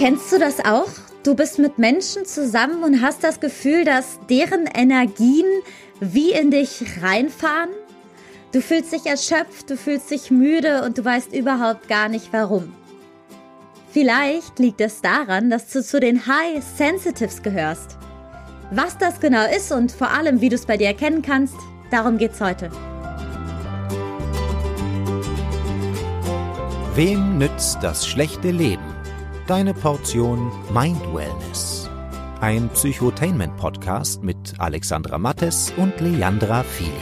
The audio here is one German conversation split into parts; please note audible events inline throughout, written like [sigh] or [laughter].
Kennst du das auch? Du bist mit Menschen zusammen und hast das Gefühl, dass deren Energien wie in dich reinfahren? Du fühlst dich erschöpft, du fühlst dich müde und du weißt überhaupt gar nicht warum. Vielleicht liegt es daran, dass du zu den High Sensitives gehörst. Was das genau ist und vor allem, wie du es bei dir erkennen kannst, darum geht's heute. Wem nützt das schlechte Leben? Deine Portion Mind Wellness. Ein Psychotainment-Podcast mit Alexandra Mattes und Leandra Fili.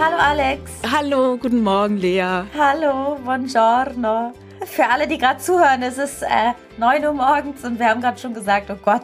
Hallo Alex. Hallo, guten Morgen Lea. Hallo, buongiorno. Für alle, die gerade zuhören, es ist äh, 9 Uhr morgens und wir haben gerade schon gesagt, oh Gott,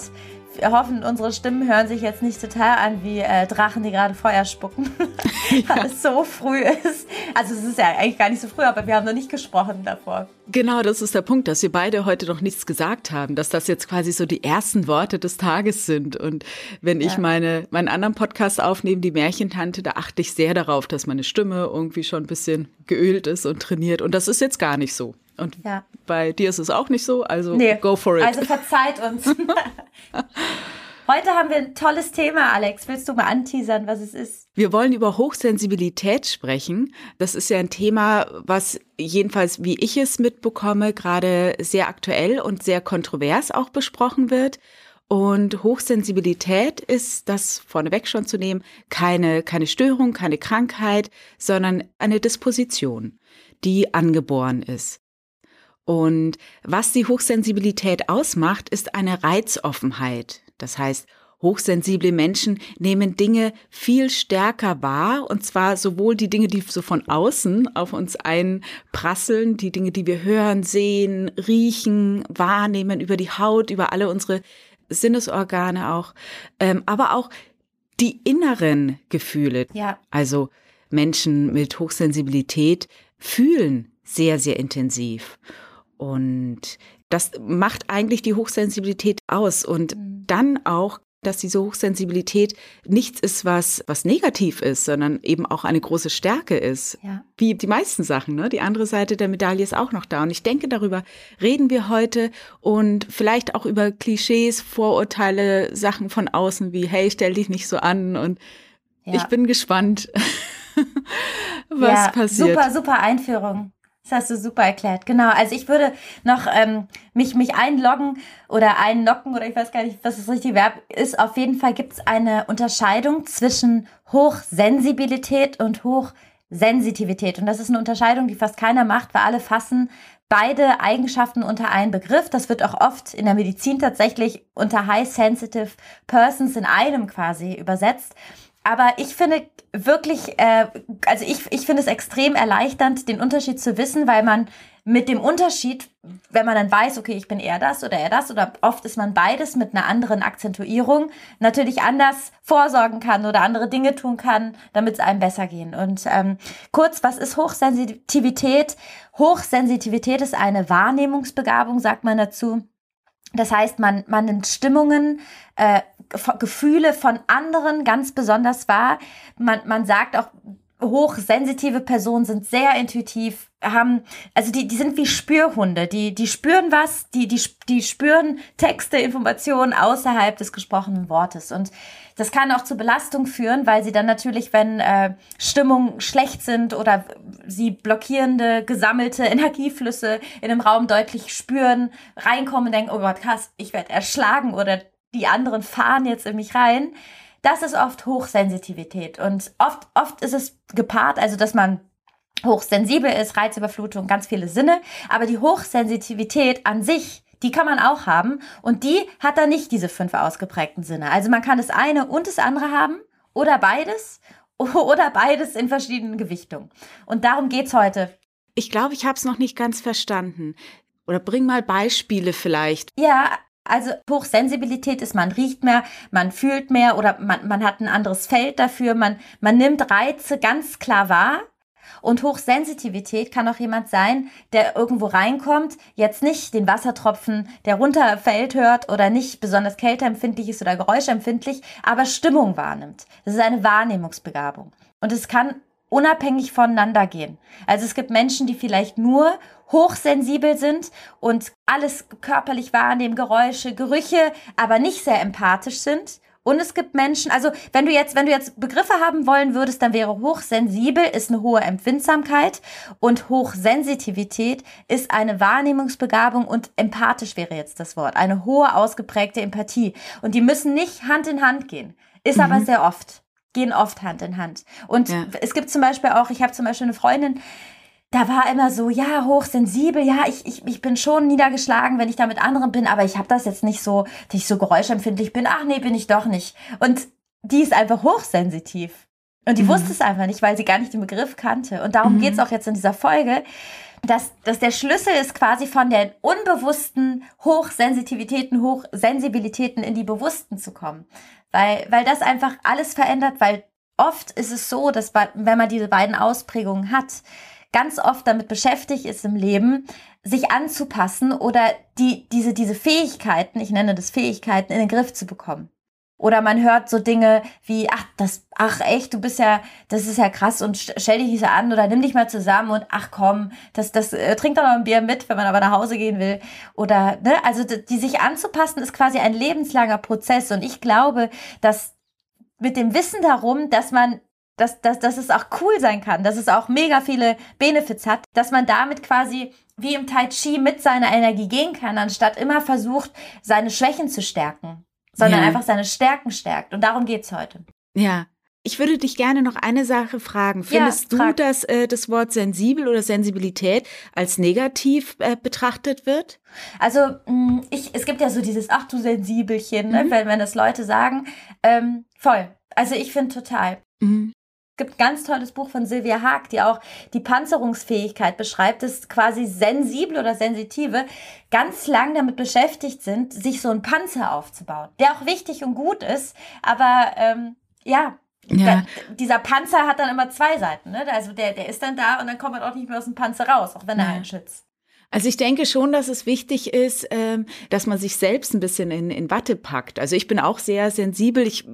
wir hoffen, unsere Stimmen hören sich jetzt nicht total an wie äh, Drachen, die gerade Feuer spucken, [laughs] weil ja. es so früh ist. Also es ist ja eigentlich gar nicht so früh, aber wir haben noch nicht gesprochen davor. Genau, das ist der Punkt, dass wir beide heute noch nichts gesagt haben, dass das jetzt quasi so die ersten Worte des Tages sind. Und wenn ja. ich meine, meinen anderen Podcast aufnehme, die Märchentante, da achte ich sehr darauf, dass meine Stimme irgendwie schon ein bisschen geölt ist und trainiert. Und das ist jetzt gar nicht so. Und ja. bei dir ist es auch nicht so, also nee, go for it. Also verzeiht uns. [laughs] Heute haben wir ein tolles Thema, Alex. Willst du mal anteasern, was es ist? Wir wollen über Hochsensibilität sprechen. Das ist ja ein Thema, was jedenfalls, wie ich es mitbekomme, gerade sehr aktuell und sehr kontrovers auch besprochen wird. Und Hochsensibilität ist, das vorneweg schon zu nehmen, keine, keine Störung, keine Krankheit, sondern eine Disposition, die angeboren ist. Und was die Hochsensibilität ausmacht, ist eine Reizoffenheit. Das heißt, hochsensible Menschen nehmen Dinge viel stärker wahr, und zwar sowohl die Dinge, die so von außen auf uns einprasseln, die Dinge, die wir hören, sehen, riechen, wahrnehmen über die Haut, über alle unsere Sinnesorgane auch, ähm, aber auch die inneren Gefühle. Ja. Also Menschen mit Hochsensibilität fühlen sehr, sehr intensiv. Und das macht eigentlich die Hochsensibilität aus. Und mhm. dann auch, dass diese Hochsensibilität nichts ist, was, was negativ ist, sondern eben auch eine große Stärke ist. Ja. Wie die meisten Sachen. Ne? Die andere Seite der Medaille ist auch noch da. Und ich denke, darüber reden wir heute und vielleicht auch über Klischees, Vorurteile, Sachen von außen wie, hey, stell dich nicht so an. Und ja. ich bin gespannt, [laughs] was ja, passiert. Super, super Einführung. Das hast du super erklärt. Genau. Also ich würde noch ähm, mich, mich einloggen oder einlocken oder ich weiß gar nicht, was das richtige Verb ist. Auf jeden Fall gibt es eine Unterscheidung zwischen Hochsensibilität und Hochsensitivität. Und das ist eine Unterscheidung, die fast keiner macht, weil alle fassen beide Eigenschaften unter einen Begriff. Das wird auch oft in der Medizin tatsächlich unter High Sensitive Persons in einem quasi übersetzt. Aber ich finde wirklich, äh, also ich, ich finde es extrem erleichternd, den Unterschied zu wissen, weil man mit dem Unterschied, wenn man dann weiß, okay, ich bin eher das oder eher das, oder oft ist man beides mit einer anderen Akzentuierung, natürlich anders vorsorgen kann oder andere Dinge tun kann, damit es einem besser gehen. Und ähm, kurz, was ist Hochsensitivität? Hochsensitivität ist eine Wahrnehmungsbegabung, sagt man dazu. Das heißt, man, man nimmt Stimmungen, äh, Gefühle von anderen ganz besonders wahr. Man, man sagt auch, hochsensitive Personen sind sehr intuitiv, haben, also die, die sind wie Spürhunde, die, die spüren was, die, die, die spüren Texte, Informationen außerhalb des gesprochenen Wortes. Und das kann auch zu Belastung führen, weil sie dann natürlich, wenn äh, Stimmungen schlecht sind oder sie blockierende, gesammelte [laughs] Energieflüsse in einem Raum deutlich spüren, reinkommen und denken, oh Gott, krass, ich werde erschlagen oder die anderen fahren jetzt in mich rein. Das ist oft Hochsensitivität und oft, oft ist es gepaart, also dass man hochsensibel ist, Reizüberflutung, ganz viele Sinne, aber die Hochsensitivität an sich, die kann man auch haben und die hat dann nicht diese fünf ausgeprägten Sinne. Also man kann das eine und das andere haben oder beides [laughs] oder beides in verschiedenen Gewichtungen. Und darum geht's heute. Ich glaube, ich habe es noch nicht ganz verstanden. Oder bring mal Beispiele vielleicht. Ja, also Hochsensibilität ist, man riecht mehr, man fühlt mehr oder man, man hat ein anderes Feld dafür, man, man nimmt Reize ganz klar wahr. Und Hochsensitivität kann auch jemand sein, der irgendwo reinkommt, jetzt nicht den Wassertropfen, der runterfällt, hört oder nicht besonders kälteempfindlich ist oder geräuschempfindlich, aber Stimmung wahrnimmt. Das ist eine Wahrnehmungsbegabung. Und es kann unabhängig voneinander gehen. Also es gibt Menschen, die vielleicht nur hochsensibel sind und alles körperlich wahrnehmen, Geräusche, Gerüche, aber nicht sehr empathisch sind. Und es gibt Menschen, also wenn du jetzt, wenn du jetzt Begriffe haben wollen würdest, dann wäre hochsensibel ist eine hohe Empfindsamkeit und Hochsensitivität ist eine Wahrnehmungsbegabung und empathisch wäre jetzt das Wort, eine hohe ausgeprägte Empathie. Und die müssen nicht Hand in Hand gehen, ist mhm. aber sehr oft, gehen oft Hand in Hand. Und ja. es gibt zum Beispiel auch, ich habe zum Beispiel eine Freundin, da war immer so, ja, hochsensibel, ja, ich, ich, ich bin schon niedergeschlagen, wenn ich da mit anderen bin, aber ich habe das jetzt nicht so, dass ich so geräuschempfindlich bin. Ach nee, bin ich doch nicht. Und die ist einfach hochsensitiv. Und die mhm. wusste es einfach nicht, weil sie gar nicht den Begriff kannte. Und darum mhm. geht's auch jetzt in dieser Folge, dass, dass der Schlüssel ist quasi von den unbewussten Hochsensitivitäten, Hochsensibilitäten in die bewussten zu kommen. Weil, weil das einfach alles verändert, weil oft ist es so, dass wenn man diese beiden Ausprägungen hat, ganz oft damit beschäftigt ist im Leben, sich anzupassen oder die, diese, diese Fähigkeiten, ich nenne das Fähigkeiten, in den Griff zu bekommen. Oder man hört so Dinge wie, ach, das, ach echt, du bist ja, das ist ja krass und stell dich nicht so an oder nimm dich mal zusammen und ach komm, das, das äh, trink doch noch ein Bier mit, wenn man aber nach Hause gehen will. Oder, ne, also die sich anzupassen ist quasi ein lebenslanger Prozess und ich glaube, dass mit dem Wissen darum, dass man dass, dass, dass es auch cool sein kann, dass es auch mega viele Benefits hat, dass man damit quasi wie im Tai Chi mit seiner Energie gehen kann, anstatt immer versucht, seine Schwächen zu stärken, sondern ja. einfach seine Stärken stärkt. Und darum geht's heute. Ja. Ich würde dich gerne noch eine Sache fragen. Findest ja, du, dass äh, das Wort sensibel oder Sensibilität als negativ äh, betrachtet wird? Also mm, ich, es gibt ja so dieses Ach du Sensibelchen, ne, mhm. ne, wenn, wenn das Leute sagen. Ähm, voll. Also ich finde total. Mhm gibt ein ganz tolles Buch von Sylvia Haag, die auch die Panzerungsfähigkeit beschreibt, dass quasi sensible oder sensitive ganz lang damit beschäftigt sind, sich so einen Panzer aufzubauen, der auch wichtig und gut ist, aber ähm, ja, ja. dieser Panzer hat dann immer zwei Seiten. Ne? Also der, der ist dann da und dann kommt man auch nicht mehr aus dem Panzer raus, auch wenn er einen schützt. Also ich denke schon, dass es wichtig ist, ähm, dass man sich selbst ein bisschen in, in Watte packt. Also ich bin auch sehr sensibel. Ich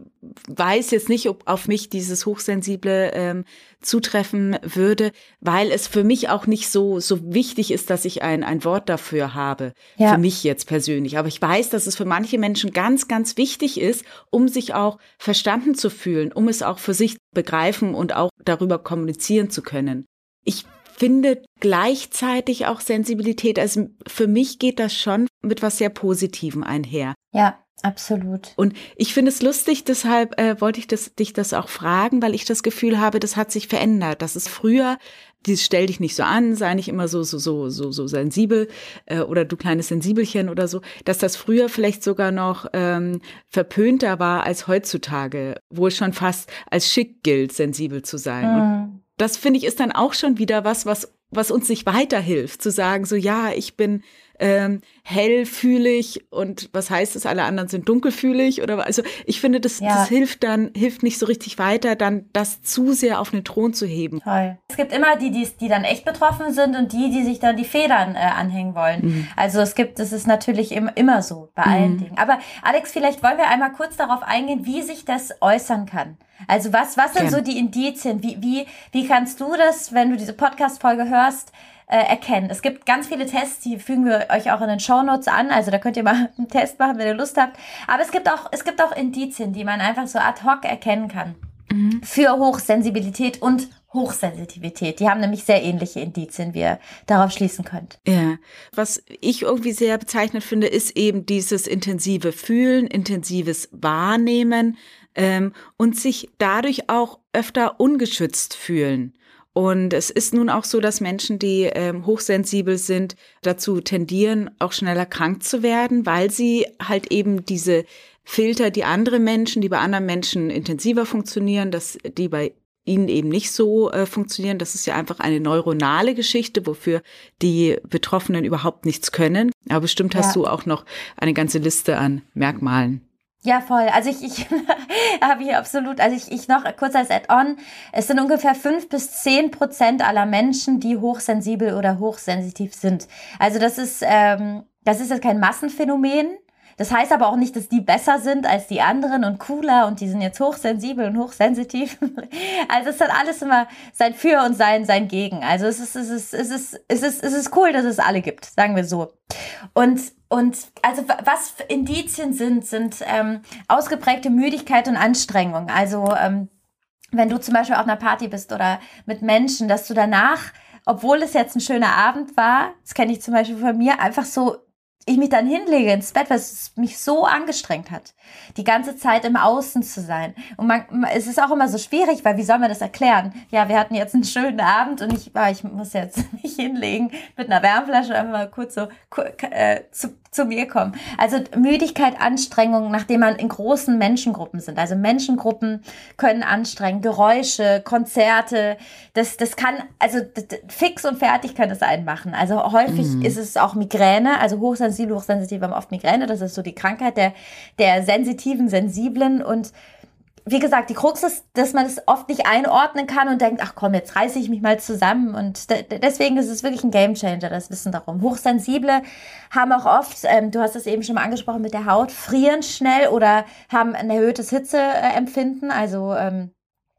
weiß jetzt nicht, ob auf mich dieses Hochsensible ähm, zutreffen würde, weil es für mich auch nicht so, so wichtig ist, dass ich ein, ein Wort dafür habe. Ja. Für mich jetzt persönlich. Aber ich weiß, dass es für manche Menschen ganz, ganz wichtig ist, um sich auch verstanden zu fühlen, um es auch für sich begreifen und auch darüber kommunizieren zu können. Ich finde gleichzeitig auch Sensibilität. Also für mich geht das schon mit was sehr Positivem einher. Ja, absolut. Und ich finde es lustig, deshalb äh, wollte ich das, dich das auch fragen, weil ich das Gefühl habe, das hat sich verändert. Das ist früher dieses stell dich nicht so an, sei nicht immer so so so so so sensibel äh, oder du kleines Sensibelchen oder so, dass das früher vielleicht sogar noch ähm, verpönter war als heutzutage, wo es schon fast als schick gilt, sensibel zu sein. Mhm das finde ich ist dann auch schon wieder was, was was uns nicht weiterhilft, zu sagen, so ja, ich bin ähm, hellfühlig und was heißt es, alle anderen sind dunkelfühlig oder also ich finde, das, ja. das hilft dann, hilft nicht so richtig weiter, dann das zu sehr auf den Thron zu heben. Toll. Es gibt immer die, die, die dann echt betroffen sind und die, die sich dann die Federn äh, anhängen wollen. Mhm. Also es gibt, das ist natürlich im, immer so bei allen mhm. Dingen. Aber Alex, vielleicht wollen wir einmal kurz darauf eingehen, wie sich das äußern kann. Also was, was sind so die Indizien? Wie, wie, wie kannst du das, wenn du diese Podcast-Folge hörst, äh, erkennen. Es gibt ganz viele Tests, die fügen wir euch auch in den Show Notes an. Also da könnt ihr mal [laughs] einen Test machen, wenn ihr Lust habt. Aber es gibt auch, es gibt auch Indizien, die man einfach so ad hoc erkennen kann. Mhm. Für Hochsensibilität und Hochsensitivität. Die haben nämlich sehr ähnliche Indizien, wie ihr darauf schließen könnt. Ja, was ich irgendwie sehr bezeichnet finde, ist eben dieses intensive Fühlen, intensives Wahrnehmen ähm, und sich dadurch auch öfter ungeschützt fühlen. Und es ist nun auch so, dass Menschen, die ähm, hochsensibel sind, dazu tendieren, auch schneller krank zu werden, weil sie halt eben diese Filter, die andere Menschen, die bei anderen Menschen intensiver funktionieren, dass die bei ihnen eben nicht so äh, funktionieren. Das ist ja einfach eine neuronale Geschichte, wofür die Betroffenen überhaupt nichts können. Aber bestimmt ja. hast du auch noch eine ganze Liste an Merkmalen. Ja, voll. Also ich, ich [laughs] habe hier absolut, also ich, ich noch kurz als Add-on, es sind ungefähr fünf bis zehn Prozent aller Menschen, die hochsensibel oder hochsensitiv sind. Also das ist, ähm, das ist jetzt kein Massenphänomen. Das heißt aber auch nicht, dass die besser sind als die anderen und cooler und die sind jetzt hochsensibel und hochsensitiv. [laughs] Also es hat alles immer sein Für und sein, sein Gegen. Also es ist, es ist, es ist, es ist, es ist cool, dass es alle gibt, sagen wir so. Und und also was Indizien sind, sind ähm, ausgeprägte Müdigkeit und Anstrengung. Also ähm, wenn du zum Beispiel auf einer Party bist oder mit Menschen, dass du danach, obwohl es jetzt ein schöner Abend war, das kenne ich zum Beispiel von mir, einfach so ich mich dann hinlege ins Bett, weil es mich so angestrengt hat, die ganze Zeit im Außen zu sein. Und man, es ist auch immer so schwierig, weil wie soll man das erklären? Ja, wir hatten jetzt einen schönen Abend und ich, ich muss jetzt [laughs] mich hinlegen mit einer Wärmflasche einfach mal kurz so äh, zu, zu mir kommen. Also Müdigkeit, Anstrengung, nachdem man in großen Menschengruppen sind. Also Menschengruppen können anstrengen, Geräusche, Konzerte, das, das kann, also fix und fertig kann es einen machen. Also häufig mhm. ist es auch Migräne, also hochsensibel, hochsensitiv haben oft Migräne, das ist so die Krankheit der, der sensitiven, sensiblen und wie gesagt, die Krux ist, dass man es oft nicht einordnen kann und denkt, ach komm, jetzt reiße ich mich mal zusammen. Und deswegen ist es wirklich ein Gamechanger, das Wissen darum. Hochsensible haben auch oft, ähm, du hast es eben schon mal angesprochen mit der Haut, frieren schnell oder haben ein erhöhtes Hitzeempfinden. Also ähm,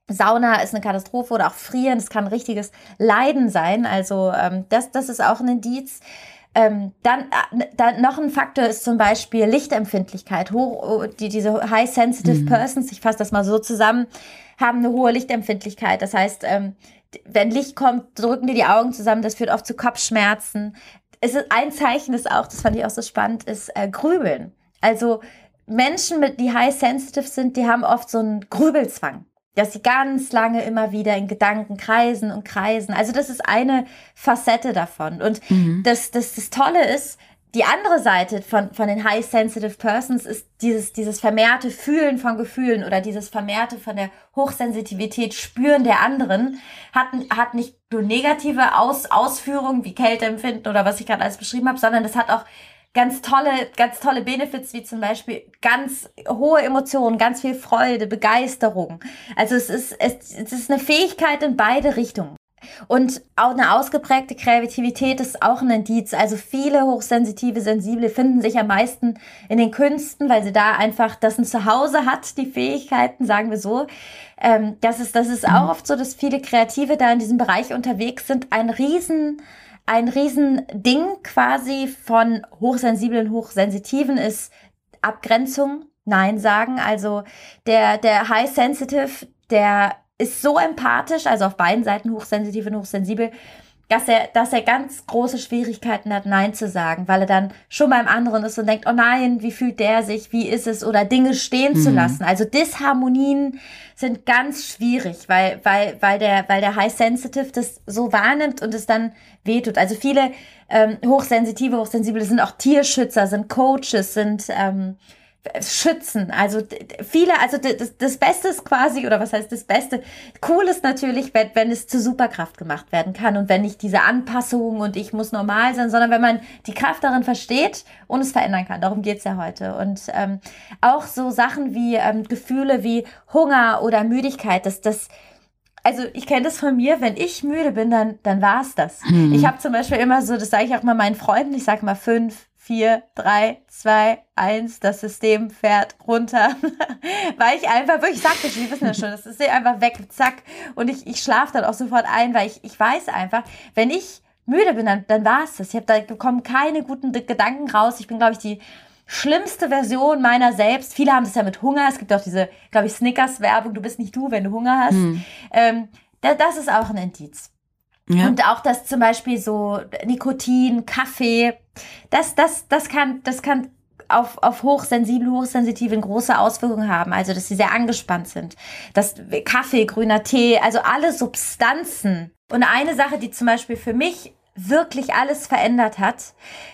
Sauna ist eine Katastrophe oder auch frieren, es kann ein richtiges Leiden sein. Also ähm, das, das ist auch ein Indiz. Ähm, dann, äh, dann noch ein Faktor ist zum Beispiel Lichtempfindlichkeit. Hoch, oh, die, diese High Sensitive mhm. Persons, ich fasse das mal so zusammen, haben eine hohe Lichtempfindlichkeit. Das heißt, ähm, wenn Licht kommt, drücken die die Augen zusammen. Das führt oft zu Kopfschmerzen. Es ist ein Zeichen, ist auch, das fand ich auch so spannend, ist äh, Grübeln. Also Menschen, mit, die high sensitive sind, die haben oft so einen Grübelzwang dass sie ganz lange immer wieder in Gedanken kreisen und kreisen. Also das ist eine Facette davon. Und mhm. das, das, das Tolle ist, die andere Seite von, von den High Sensitive Persons ist dieses, dieses vermehrte Fühlen von Gefühlen oder dieses vermehrte von der Hochsensitivität Spüren der anderen hat, hat nicht nur negative Aus, Ausführungen wie Kälteempfinden oder was ich gerade alles beschrieben habe, sondern das hat auch ganz tolle, ganz tolle Benefits, wie zum Beispiel ganz hohe Emotionen, ganz viel Freude, Begeisterung. Also es ist, es, es ist eine Fähigkeit in beide Richtungen. Und auch eine ausgeprägte Kreativität ist auch ein Indiz. Also viele hochsensitive, sensible finden sich am meisten in den Künsten, weil sie da einfach das ein Zuhause hat, die Fähigkeiten, sagen wir so. Ähm, das ist, das ist auch oft so, dass viele Kreative da in diesem Bereich unterwegs sind. Ein riesen, ein Riesending quasi von hochsensiblen, hochsensitiven ist Abgrenzung, Nein sagen. Also der, der High Sensitive, der ist so empathisch, also auf beiden Seiten hochsensitiv und hochsensibel, dass er, dass er ganz große Schwierigkeiten hat, Nein zu sagen, weil er dann schon beim anderen ist und denkt, oh nein, wie fühlt der sich, wie ist es, oder Dinge stehen mhm. zu lassen. Also Disharmonien sind ganz schwierig, weil, weil, weil der, weil der High Sensitive das so wahrnimmt und es dann wehtut. Also viele ähm, Hochsensitive, Hochsensible sind auch Tierschützer, sind Coaches, sind ähm, schützen. Also viele, also das, das Beste ist quasi, oder was heißt das Beste? Cool ist natürlich, wenn, wenn es zur Superkraft gemacht werden kann und wenn nicht diese Anpassung und ich muss normal sein, sondern wenn man die Kraft darin versteht und es verändern kann. Darum geht's ja heute. Und ähm, auch so Sachen wie ähm, Gefühle wie Hunger oder Müdigkeit, dass das also ich kenne das von mir, wenn ich müde bin, dann, dann war's das. Hm. Ich habe zum Beispiel immer so, das sage ich auch mal meinen Freunden, ich sage mal fünf, vier, drei, zwei, eins, das System fährt runter. [laughs] weil ich einfach wirklich sagte, die wissen das schon, das ist einfach weg, zack. Und ich, ich schlafe dann auch sofort ein, weil ich, ich weiß einfach, wenn ich müde bin, dann, dann war es das. Ich habe da bekommen keine guten Gedanken raus. Ich bin, glaube ich, die schlimmste Version meiner selbst. Viele haben das ja mit Hunger. Es gibt auch diese, glaube ich, Snickers-Werbung, du bist nicht du, wenn du Hunger hast. Hm. Ähm, das ist auch ein Indiz. Ja. Und auch das zum Beispiel so Nikotin, Kaffee, das, das, das kann, das kann auf, auf hochsensible, hochsensitive große Auswirkungen haben. Also, dass sie sehr angespannt sind. Das Kaffee, grüner Tee, also alle Substanzen. Und eine Sache, die zum Beispiel für mich wirklich alles verändert hat,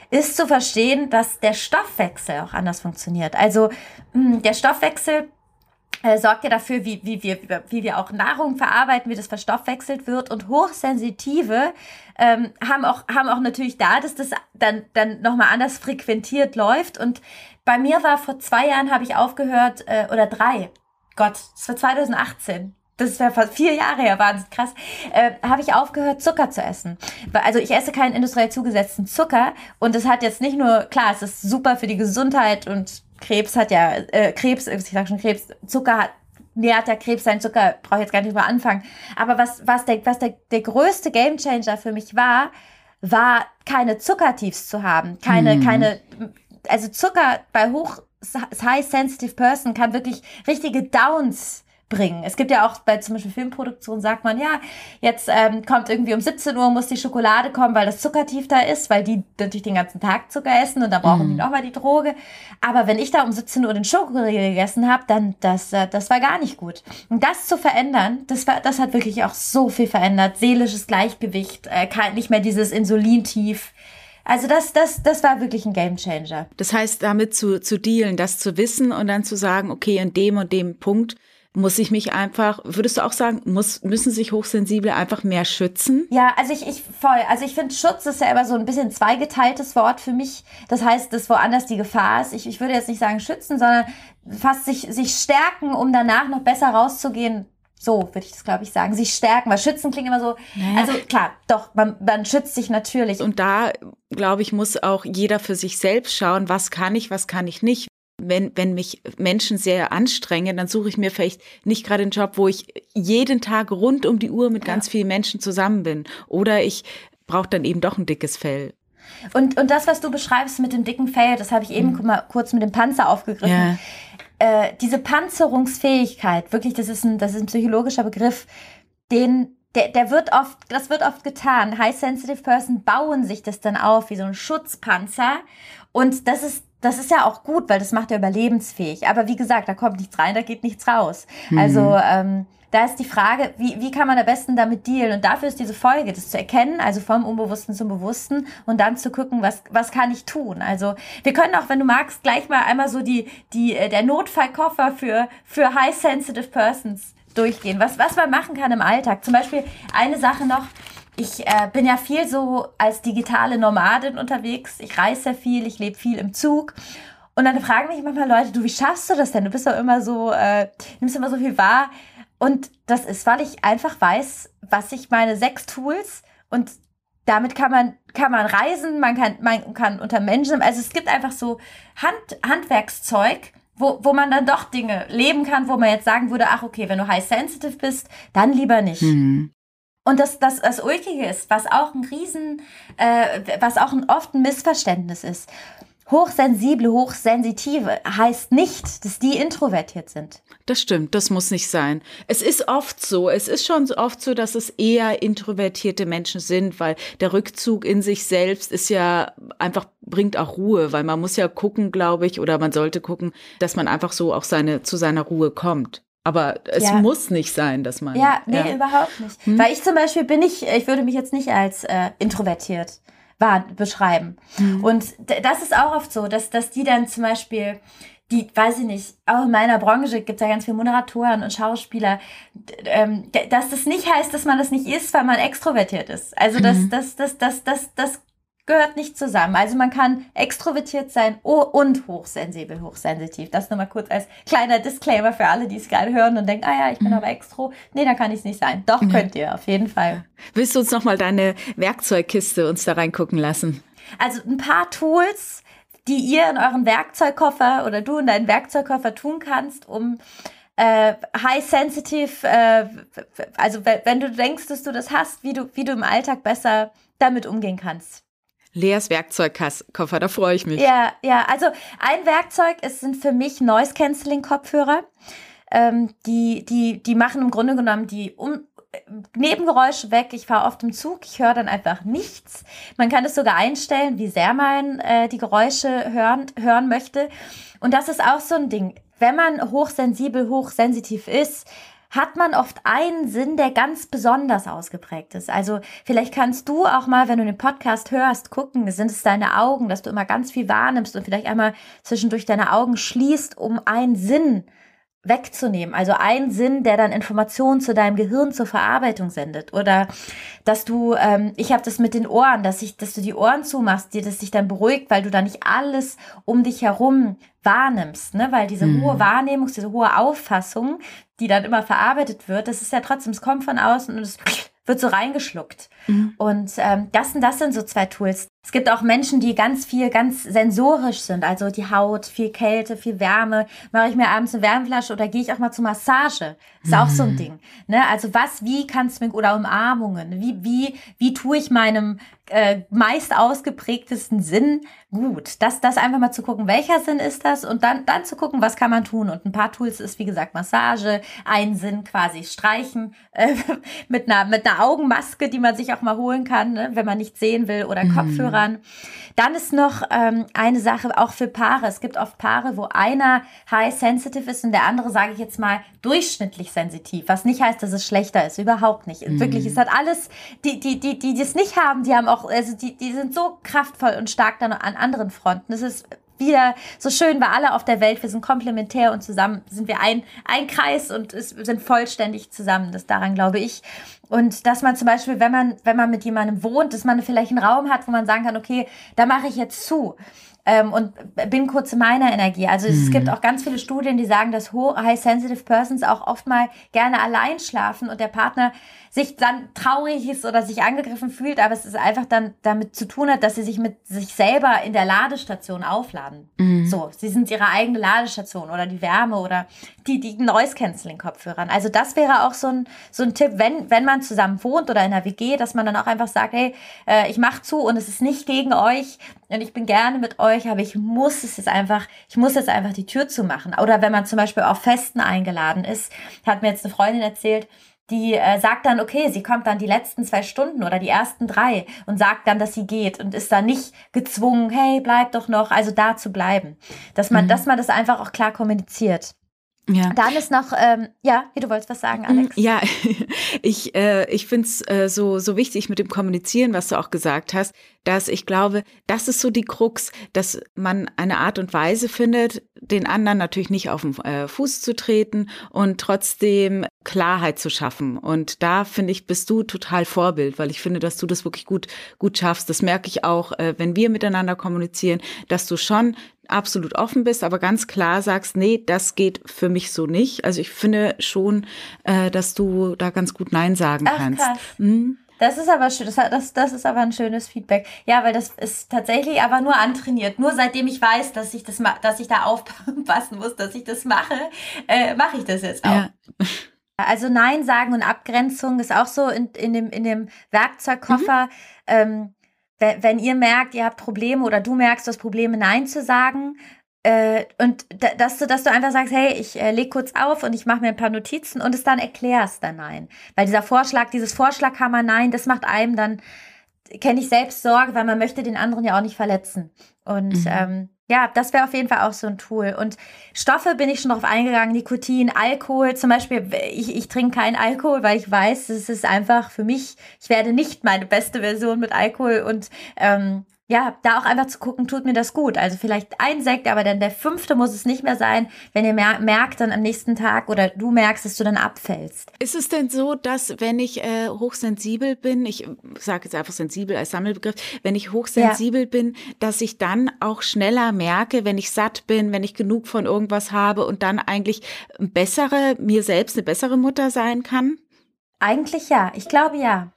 ist zu verstehen, dass der Stoffwechsel auch anders funktioniert. Also, hm, der Stoffwechsel äh, sorgt ja dafür, wie, wie, wir, wie wir auch Nahrung verarbeiten, wie das verstoffwechselt wird. Und Hochsensitive ähm, haben, auch, haben auch natürlich da, dass das dann, dann nochmal anders frequentiert läuft. Und bei mir war vor zwei Jahren, habe ich aufgehört, äh, oder drei, Gott, das war 2018. das wäre fast vier Jahre her, wahnsinnig krass, äh, habe ich aufgehört, Zucker zu essen. Also ich esse keinen industriell zugesetzten Zucker und es hat jetzt nicht nur, klar, es ist super für die Gesundheit und Krebs hat ja, äh, Krebs, ich sag schon Krebs, Zucker hat nähert der Krebs seinen Zucker, brauche ich jetzt gar nicht drüber anfangen. Aber was, was, der, was der, der größte Gamechanger für mich war, war keine Zuckertiefs zu haben. Keine, hm. keine, also Zucker bei hoch, high sensitive person kann wirklich richtige Downs bringen. Es gibt ja auch bei zum Beispiel Filmproduktion sagt man, ja, jetzt ähm, kommt irgendwie um 17 Uhr muss die Schokolade kommen, weil das Zuckertief da ist, weil die natürlich den ganzen Tag Zucker essen und da brauchen mm. die nochmal die Droge. Aber wenn ich da um 17 Uhr den Schokoriegel gegessen habe, dann das, äh, das war gar nicht gut. Und das zu verändern, das war, das hat wirklich auch so viel verändert. Seelisches Gleichgewicht, äh, nicht mehr dieses Insulintief. Also das, das, das war wirklich ein Gamechanger. Das heißt, damit zu, zu dealen, das zu wissen und dann zu sagen, okay, in dem und dem Punkt muss ich mich einfach, würdest du auch sagen, muss, müssen sich Hochsensible einfach mehr schützen? Ja, also ich, ich voll. Also ich finde, Schutz ist ja immer so ein bisschen zweigeteiltes Wort für mich. Das heißt, dass woanders die Gefahr ist. Ich, ich würde jetzt nicht sagen schützen, sondern fast sich, sich stärken, um danach noch besser rauszugehen. So würde ich das, glaube ich, sagen. Sich stärken, weil schützen klingt immer so. Naja. Also klar, doch, man, man schützt sich natürlich. Und da, glaube ich, muss auch jeder für sich selbst schauen, was kann ich, was kann ich nicht wenn, wenn mich Menschen sehr anstrengen, dann suche ich mir vielleicht nicht gerade einen Job, wo ich jeden Tag rund um die Uhr mit ganz vielen Menschen zusammen bin. Oder ich brauche dann eben doch ein dickes Fell. Und, und das, was du beschreibst mit dem dicken Fell, das habe ich eben mhm. mal kurz mit dem Panzer aufgegriffen. Ja. Äh, diese Panzerungsfähigkeit, wirklich, das ist ein, das ist ein psychologischer Begriff, den der, der wird oft, das wird oft getan. High sensitive Person bauen sich das dann auf wie so ein Schutzpanzer. Und das ist das ist ja auch gut, weil das macht ja überlebensfähig. Aber wie gesagt, da kommt nichts rein, da geht nichts raus. Mhm. Also ähm, da ist die Frage, wie, wie kann man am besten damit dealen? Und dafür ist diese Folge, das zu erkennen, also vom Unbewussten zum Bewussten und dann zu gucken, was, was kann ich tun? Also wir können auch, wenn du magst, gleich mal einmal so die, die, äh, der Notfallkoffer für, für High Sensitive Persons durchgehen, was, was man machen kann im Alltag. Zum Beispiel eine Sache noch, ich äh, bin ja viel so als digitale Nomadin unterwegs. Ich reise sehr viel, ich lebe viel im Zug. Und dann fragen mich manchmal Leute, du, wie schaffst du das denn? Du bist doch immer so, äh, nimmst immer so viel wahr. Und das ist, weil ich einfach weiß, was ich meine sechs Tools und damit kann man, kann man reisen, man kann, man kann unter Menschen, also es gibt einfach so Hand, Handwerkszeug, wo, wo man dann doch Dinge leben kann, wo man jetzt sagen würde, ach okay, wenn du high sensitive bist, dann lieber nicht. Mhm. Und das, das, das Ulkige ist, was auch ein Riesen, äh, was auch ein, oft ein Missverständnis ist. Hochsensible, hochsensitive heißt nicht, dass die introvertiert sind. Das stimmt, das muss nicht sein. Es ist oft so, es ist schon oft so, dass es eher introvertierte Menschen sind, weil der Rückzug in sich selbst ist ja einfach, bringt auch Ruhe, weil man muss ja gucken, glaube ich, oder man sollte gucken, dass man einfach so auch seine, zu seiner Ruhe kommt. Aber es ja. muss nicht sein, dass man. Ja, nee, ja. überhaupt nicht. Hm? Weil ich zum Beispiel bin ich, ich würde mich jetzt nicht als äh, introvertiert war, beschreiben. Hm. Und das ist auch oft so, dass, dass die dann zum Beispiel, die, weiß ich nicht, auch in meiner Branche gibt es ja ganz viele Moderatoren und Schauspieler, ähm, dass das nicht heißt, dass man das nicht ist, weil man extrovertiert ist. Also das, mhm. das, das, das, das, das gehört nicht zusammen. Also man kann extrovertiert sein und hochsensibel, hochsensitiv. Das nur mal kurz als kleiner Disclaimer für alle, die es gerade hören und denken, ah ja, ich bin mhm. aber extro. Nee, da kann ich es nicht sein. Doch, mhm. könnt ihr, auf jeden Fall. Willst du uns nochmal deine Werkzeugkiste uns da reingucken lassen? Also ein paar Tools, die ihr in euren Werkzeugkoffer oder du in deinen Werkzeugkoffer tun kannst, um äh, high sensitive, äh, also wenn du denkst, dass du das hast, wie du, wie du im Alltag besser damit umgehen kannst. Leas Werkzeugkoffer, da freue ich mich. Ja, ja, also ein Werkzeug ist, sind für mich Noise Cancelling Kopfhörer. Ähm, die, die, die machen im Grunde genommen die um, Nebengeräusche weg. Ich fahre oft im Zug, ich höre dann einfach nichts. Man kann es sogar einstellen, wie sehr man äh, die Geräusche hören, hören möchte. Und das ist auch so ein Ding. Wenn man hochsensibel, hochsensitiv ist, hat man oft einen Sinn, der ganz besonders ausgeprägt ist. Also vielleicht kannst du auch mal, wenn du den Podcast hörst, gucken, sind es deine Augen, dass du immer ganz viel wahrnimmst und vielleicht einmal zwischendurch deine Augen schließt, um einen Sinn wegzunehmen. Also ein Sinn, der dann Informationen zu deinem Gehirn zur Verarbeitung sendet. Oder dass du, ähm, ich habe das mit den Ohren, dass ich, dass du die Ohren zumachst, dir das dich dann beruhigt, weil du da nicht alles um dich herum wahrnimmst, ne? Weil diese mhm. hohe Wahrnehmung, diese hohe Auffassung, die dann immer verarbeitet wird, das ist ja trotzdem, es kommt von außen und es wird so reingeschluckt. Mhm. Und ähm, das, das sind so zwei Tools. Es gibt auch Menschen, die ganz viel, ganz sensorisch sind. Also die Haut, viel Kälte, viel Wärme. Mache ich mir abends eine Wärmflasche oder gehe ich auch mal zur Massage? Ist mhm. auch so ein mhm. Ding. Ne? Also was, wie kannst du mir, oder Umarmungen, wie, wie, wie tue ich meinem äh, meist ausgeprägtesten Sinn gut? Das, das einfach mal zu gucken, welcher Sinn ist das? Und dann, dann zu gucken, was kann man tun? Und ein paar Tools ist, wie gesagt, Massage, ein Sinn quasi streichen, äh, [laughs] mit einer, mit einer Augenmaske, die man sich auch mal holen kann, ne? wenn man nicht sehen will, oder mhm. Kopfhörern. Dann ist noch ähm, eine Sache auch für Paare. Es gibt oft Paare, wo einer high sensitive ist und der andere, sage ich jetzt mal, durchschnittlich sensitiv, was nicht heißt, dass es schlechter ist, überhaupt nicht. Mhm. Wirklich, es hat alles, die, die, die, die, die es nicht haben, die haben auch, also die, die sind so kraftvoll und stark dann an anderen Fronten. Es ist wieder so schön, weil alle auf der Welt, wir sind komplementär und zusammen sind wir ein, ein Kreis und es, sind vollständig zusammen. Das daran glaube ich. Und dass man zum Beispiel, wenn man, wenn man mit jemandem wohnt, dass man vielleicht einen Raum hat, wo man sagen kann, okay, da mache ich jetzt zu ähm, und bin kurz in meiner Energie. Also mhm. es gibt auch ganz viele Studien, die sagen, dass High Sensitive Persons auch oft mal gerne allein schlafen und der Partner sich dann traurig ist oder sich angegriffen fühlt, aber es ist einfach dann damit zu tun hat, dass sie sich mit sich selber in der Ladestation aufladen. Mhm. So, sie sind ihre eigene Ladestation oder die Wärme oder die, die Noise Cancelling Kopfhörern. Also das wäre auch so ein, so ein Tipp, wenn, wenn man zusammen wohnt oder in einer WG, dass man dann auch einfach sagt, hey, äh, ich mach zu und es ist nicht gegen euch und ich bin gerne mit euch, aber ich muss es jetzt einfach, ich muss jetzt einfach die Tür zumachen. Oder wenn man zum Beispiel auf Festen eingeladen ist, hat mir jetzt eine Freundin erzählt, die äh, sagt dann, okay, sie kommt dann die letzten zwei Stunden oder die ersten drei und sagt dann, dass sie geht und ist dann nicht gezwungen, hey, bleib doch noch, also da zu bleiben. Dass man, mhm. dass man das einfach auch klar kommuniziert. Ja. Dann ist noch, ähm, ja, du wolltest was sagen, Alex? Ja, [laughs] ich, äh, ich finde es äh, so, so wichtig mit dem Kommunizieren, was du auch gesagt hast, dass ich glaube, das ist so die Krux, dass man eine Art und Weise findet, den anderen natürlich nicht auf den äh, Fuß zu treten und trotzdem Klarheit zu schaffen. Und da finde ich, bist du total Vorbild, weil ich finde, dass du das wirklich gut, gut schaffst. Das merke ich auch, äh, wenn wir miteinander kommunizieren, dass du schon absolut offen bist, aber ganz klar sagst, nee, das geht für mich so nicht. Also ich finde schon, äh, dass du da ganz gut Nein sagen Ach, kannst. Mhm. Das ist aber schön, das, das, das ist aber ein schönes Feedback. Ja, weil das ist tatsächlich aber nur antrainiert. Nur seitdem ich weiß, dass ich das dass ich da aufpassen muss, dass ich das mache, äh, mache ich das jetzt auch. Ja. [laughs] Also Nein sagen und Abgrenzung ist auch so in, in, dem, in dem Werkzeugkoffer. Mhm. Ähm, wenn ihr merkt, ihr habt Probleme oder du merkst, du hast Probleme, Nein zu sagen, äh, und dass du, dass du einfach sagst, hey, ich äh, leg kurz auf und ich mache mir ein paar Notizen und es dann erklärst dann Nein. Weil dieser Vorschlag, dieses Vorschlaghammer Nein, das macht einem dann, kenne ich selbst Sorge, weil man möchte den anderen ja auch nicht verletzen. Und mhm. ähm, ja, das wäre auf jeden Fall auch so ein Tool. Und Stoffe bin ich schon drauf eingegangen, Nikotin, Alkohol. Zum Beispiel, ich, ich trinke keinen Alkohol, weil ich weiß, es ist einfach für mich, ich werde nicht meine beste Version mit Alkohol und ähm, ja, da auch einfach zu gucken, tut mir das gut. Also vielleicht ein Sekt, aber dann der fünfte muss es nicht mehr sein, wenn ihr mer merkt dann am nächsten Tag oder du merkst, dass du dann abfällst. Ist es denn so, dass wenn ich äh, hochsensibel bin, ich sage jetzt einfach sensibel als Sammelbegriff, wenn ich hochsensibel ja. bin, dass ich dann auch schneller merke, wenn ich satt bin, wenn ich genug von irgendwas habe und dann eigentlich bessere, mir selbst eine bessere Mutter sein kann? Eigentlich ja, ich glaube ja.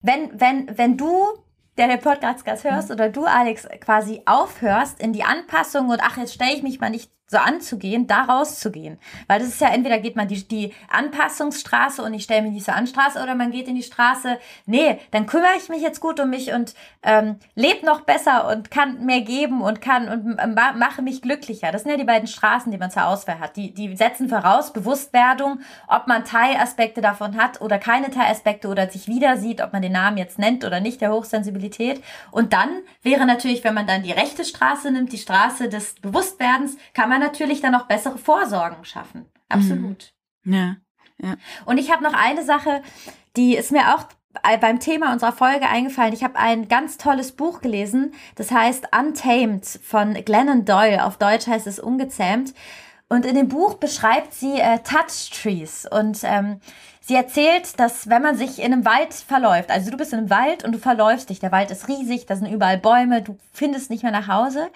Wenn, wenn, wenn du der den Podcast hörst oder du, Alex, quasi aufhörst in die Anpassung und ach, jetzt stelle ich mich mal nicht so anzugehen, da rauszugehen. Weil das ist ja entweder geht man die, die Anpassungsstraße und ich stelle mich nicht so an Straße oder man geht in die Straße, nee, dann kümmere ich mich jetzt gut um mich und ähm, lebe noch besser und kann mehr geben und kann und mache mich glücklicher. Das sind ja die beiden Straßen, die man zur Auswahl hat. Die, die setzen voraus Bewusstwerdung, ob man Teilaspekte davon hat oder keine Teilaspekte oder sich wieder sieht, ob man den Namen jetzt nennt oder nicht, der Hochsensibilität. Und dann wäre natürlich, wenn man dann die rechte Straße nimmt, die Straße des Bewusstwerdens, kann man man natürlich dann auch bessere Vorsorgen schaffen. Absolut. Mhm. Ja. ja. Und ich habe noch eine Sache, die ist mir auch beim Thema unserer Folge eingefallen. Ich habe ein ganz tolles Buch gelesen, das heißt Untamed von Glennon Doyle. Auf Deutsch heißt es Ungezähmt. Und in dem Buch beschreibt sie äh, Touch Trees und ähm, sie erzählt, dass wenn man sich in einem Wald verläuft, also du bist in einem Wald und du verläufst dich, der Wald ist riesig, da sind überall Bäume, du findest nicht mehr nach Hause,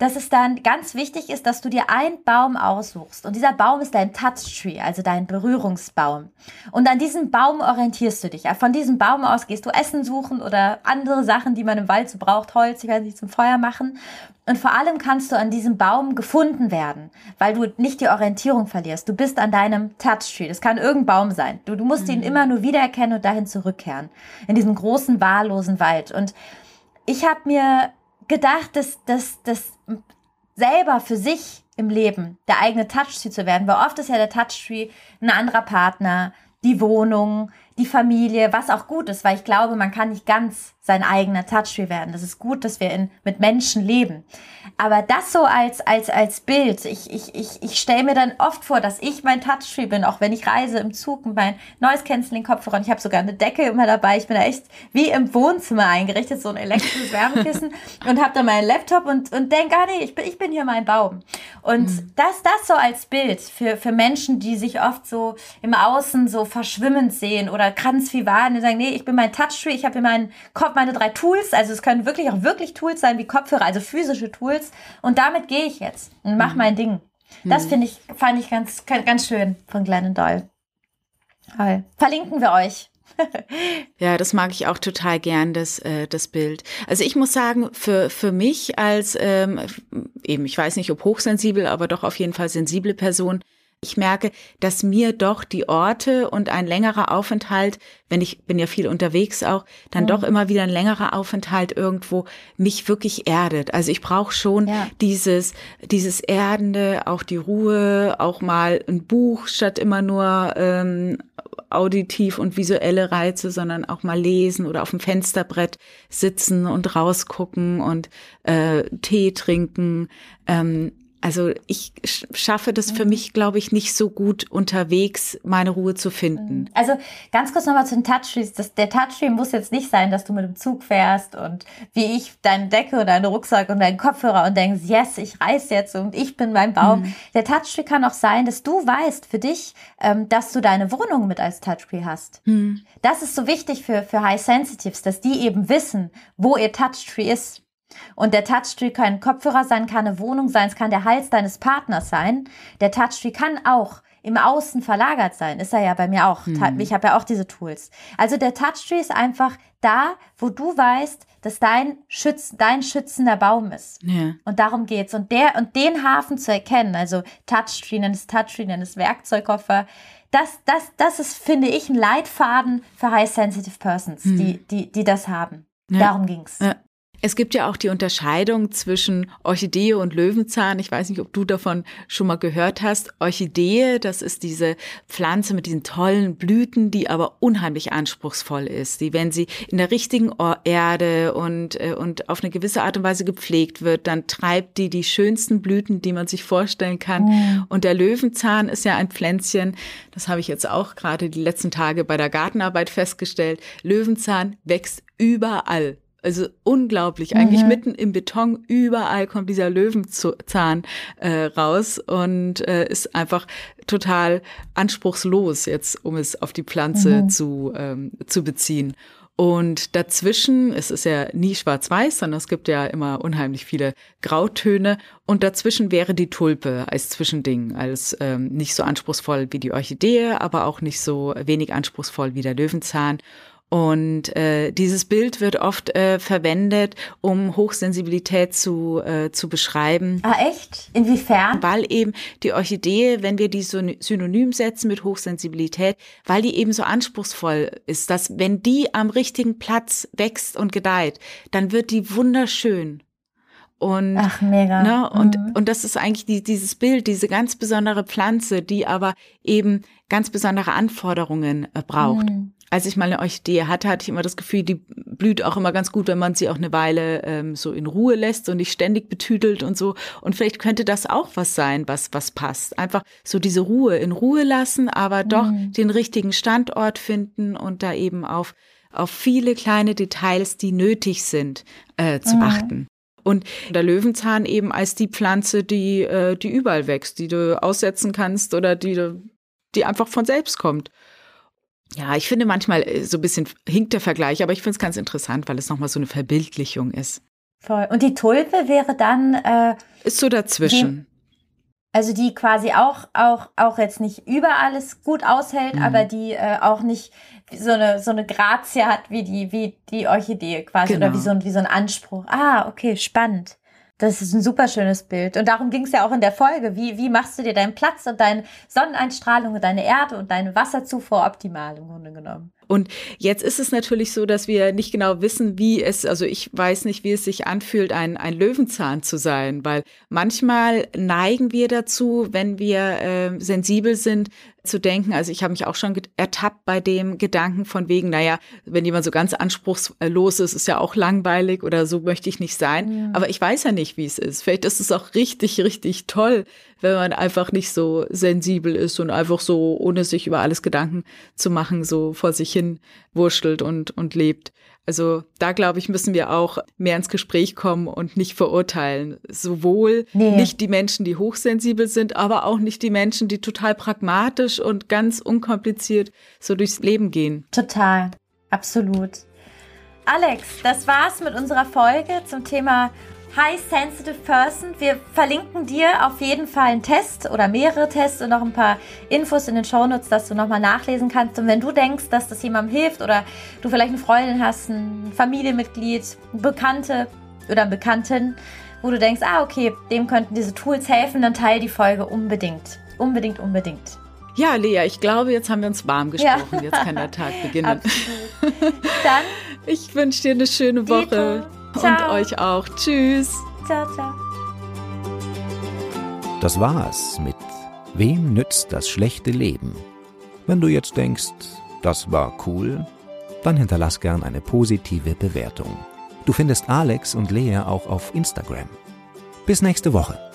dass es dann ganz wichtig ist, dass du dir einen Baum aussuchst. Und dieser Baum ist dein Touch-Tree, also dein Berührungsbaum. Und an diesem Baum orientierst du dich. Von diesem Baum aus gehst du Essen suchen oder andere Sachen, die man im Wald so braucht, Holz, ich weiß nicht, zum Feuer machen. Und vor allem kannst du an diesem Baum gefunden werden, weil du nicht die Orientierung verlierst. Du bist an deinem Touch-Tree. Das kann irgendein Baum sein. Du, du musst mhm. ihn immer nur wiedererkennen und dahin zurückkehren. In diesem großen, wahllosen Wald. Und ich habe mir gedacht, dass, dass, dass selber für sich im Leben der eigene Touchtree zu werden, weil oft ist ja der Touchtree ein anderer Partner, die Wohnung, die Familie, was auch gut ist, weil ich glaube, man kann nicht ganz sein eigener Touchtree werden. Das ist gut, dass wir in, mit Menschen leben. Aber das so als, als, als Bild, ich, ich, ich, ich stelle mir dann oft vor, dass ich mein Touchtree bin, auch wenn ich reise im Zug mit meinem Noise Cancelling Kopfhörer und ich habe sogar eine Decke immer dabei. Ich bin da echt wie im Wohnzimmer eingerichtet, so ein elektrisches Wärmekissen [laughs] und habe da meinen Laptop und, und denke, ah nee, ich bin, ich bin hier mein Baum. Und mhm. das, das so als Bild für, für Menschen, die sich oft so im Außen so verschwimmend sehen oder ganz viel wahren, die sagen, nee, ich bin mein Touchtree, ich habe hier meinen Kopf, meine drei Tools, also es können wirklich auch wirklich Tools sein wie Kopfhörer, also physische Tools und damit gehe ich jetzt und mache mhm. mein Ding. Das mhm. finde ich, fand ich ganz, ganz schön von Glennon Doyle. Toll. Verlinken wir euch. [laughs] ja, das mag ich auch total gern, das, äh, das Bild. Also ich muss sagen, für, für mich als ähm, eben, ich weiß nicht, ob hochsensibel, aber doch auf jeden Fall sensible Person, ich merke, dass mir doch die Orte und ein längerer Aufenthalt, wenn ich bin ja viel unterwegs auch, dann mhm. doch immer wieder ein längerer Aufenthalt irgendwo mich wirklich erdet. Also ich brauche schon ja. dieses dieses erdende, auch die Ruhe, auch mal ein Buch statt immer nur ähm, auditiv und visuelle Reize, sondern auch mal lesen oder auf dem Fensterbrett sitzen und rausgucken und äh, Tee trinken. Ähm, also ich schaffe das für mhm. mich, glaube ich, nicht so gut unterwegs, meine Ruhe zu finden. Mhm. Also ganz kurz nochmal zu den Touchscreens. Das, der Touchscreen muss jetzt nicht sein, dass du mit dem Zug fährst und wie ich deine Decke und deinen Rucksack und deinen Kopfhörer und denkst, yes, ich reise jetzt und ich bin mein Baum. Mhm. Der Touchscreen kann auch sein, dass du weißt für dich, ähm, dass du deine Wohnung mit als Touchscreen hast. Mhm. Das ist so wichtig für, für High Sensitives, dass die eben wissen, wo ihr Touchtree ist. Und der Touchtree kann Kopfhörer sein, kann eine Wohnung sein, es kann der Hals deines Partners sein. Der Touchtree kann auch im Außen verlagert sein. Ist er ja bei mir auch. Mhm. Ich habe ja auch diese Tools. Also der Touchtree ist einfach da, wo du weißt, dass dein Schütz, dein schützender Baum ist. Ja. Und darum geht's. Und der, und den Hafen zu erkennen, also Touchtree, nenn es Touchtree, nenn es Werkzeugkoffer, das, das, das ist, finde ich, ein Leitfaden für High Sensitive Persons, mhm. die, die, die das haben. Ja. Darum ging's. Ja. Es gibt ja auch die Unterscheidung zwischen Orchidee und Löwenzahn. Ich weiß nicht, ob du davon schon mal gehört hast. Orchidee, das ist diese Pflanze mit diesen tollen Blüten, die aber unheimlich anspruchsvoll ist. Die, wenn sie in der richtigen Erde und, äh, und auf eine gewisse Art und Weise gepflegt wird, dann treibt die die schönsten Blüten, die man sich vorstellen kann. Mhm. Und der Löwenzahn ist ja ein Pflänzchen, das habe ich jetzt auch gerade die letzten Tage bei der Gartenarbeit festgestellt. Löwenzahn wächst überall. Also unglaublich, eigentlich mhm. mitten im Beton, überall kommt dieser Löwenzahn äh, raus und äh, ist einfach total anspruchslos jetzt, um es auf die Pflanze mhm. zu, ähm, zu beziehen. Und dazwischen, es ist ja nie schwarz-weiß, sondern es gibt ja immer unheimlich viele Grautöne. Und dazwischen wäre die Tulpe als Zwischending, als ähm, nicht so anspruchsvoll wie die Orchidee, aber auch nicht so wenig anspruchsvoll wie der Löwenzahn. Und äh, dieses Bild wird oft äh, verwendet, um Hochsensibilität zu, äh, zu beschreiben. Ah, echt? Inwiefern? Weil eben die Orchidee, wenn wir die so synonym setzen mit Hochsensibilität, weil die eben so anspruchsvoll ist, dass wenn die am richtigen Platz wächst und gedeiht, dann wird die wunderschön. Und, Ach, mega. Ne, und, mhm. und das ist eigentlich die, dieses Bild, diese ganz besondere Pflanze, die aber eben ganz besondere Anforderungen äh, braucht. Mhm als ich mal eine Orchidee hatte, hatte ich immer das Gefühl, die blüht auch immer ganz gut, wenn man sie auch eine Weile ähm, so in Ruhe lässt und nicht ständig betüdelt und so. Und vielleicht könnte das auch was sein, was, was passt. Einfach so diese Ruhe in Ruhe lassen, aber doch mhm. den richtigen Standort finden und da eben auf, auf viele kleine Details, die nötig sind, äh, zu mhm. achten. Und der Löwenzahn eben als die Pflanze, die, äh, die überall wächst, die du aussetzen kannst oder die, die einfach von selbst kommt. Ja, ich finde manchmal äh, so ein bisschen hinkt der Vergleich, aber ich finde es ganz interessant, weil es nochmal so eine Verbildlichung ist. Voll. Und die Tulpe wäre dann. Äh, ist so dazwischen. Die, also die quasi auch, auch, auch jetzt nicht über alles gut aushält, mhm. aber die äh, auch nicht so eine, so eine Grazie hat wie die, wie die Orchidee quasi genau. oder wie so, ein, wie so ein Anspruch. Ah, okay, spannend. Das ist ein super schönes Bild. Und darum ging es ja auch in der Folge. Wie, wie machst du dir deinen Platz und deine Sonneneinstrahlung und deine Erde und deine Wasserzufuhr optimal im Grunde genommen? Und jetzt ist es natürlich so, dass wir nicht genau wissen, wie es, also ich weiß nicht, wie es sich anfühlt, ein, ein Löwenzahn zu sein, weil manchmal neigen wir dazu, wenn wir äh, sensibel sind, zu denken. Also ich habe mich auch schon ertappt bei dem Gedanken von wegen, naja, wenn jemand so ganz anspruchslos ist, ist ja auch langweilig oder so möchte ich nicht sein. Ja. Aber ich weiß ja nicht, wie es ist. Vielleicht ist es auch richtig, richtig toll, wenn man einfach nicht so sensibel ist und einfach so, ohne sich über alles Gedanken zu machen, so vor sich hin wurschtelt und, und lebt. Also da glaube ich, müssen wir auch mehr ins Gespräch kommen und nicht verurteilen. Sowohl nee. nicht die Menschen, die hochsensibel sind, aber auch nicht die Menschen, die total pragmatisch und ganz unkompliziert so durchs Leben gehen. Total, absolut. Alex, das war's mit unserer Folge zum Thema High Sensitive Person. Wir verlinken dir auf jeden Fall einen Test oder mehrere Tests und noch ein paar Infos in den Shownotes, dass du nochmal nachlesen kannst. Und wenn du denkst, dass das jemandem hilft oder du vielleicht eine Freundin hast, ein Familienmitglied, eine Bekannte oder einen Bekannten, wo du denkst, ah, okay, dem könnten diese Tools helfen, dann teile die Folge unbedingt. Unbedingt, unbedingt. Ja, Lea, ich glaube, jetzt haben wir uns warm gesprochen. Ja. Jetzt kann der Tag [laughs] beginnen. Absolut. Dann. [laughs] Ich wünsche dir eine schöne Woche. Dito. Ciao. Und euch auch. Tschüss. Ciao, ciao. Das war's mit Wem nützt das schlechte Leben? Wenn du jetzt denkst, das war cool, dann hinterlass gern eine positive Bewertung. Du findest Alex und Lea auch auf Instagram. Bis nächste Woche.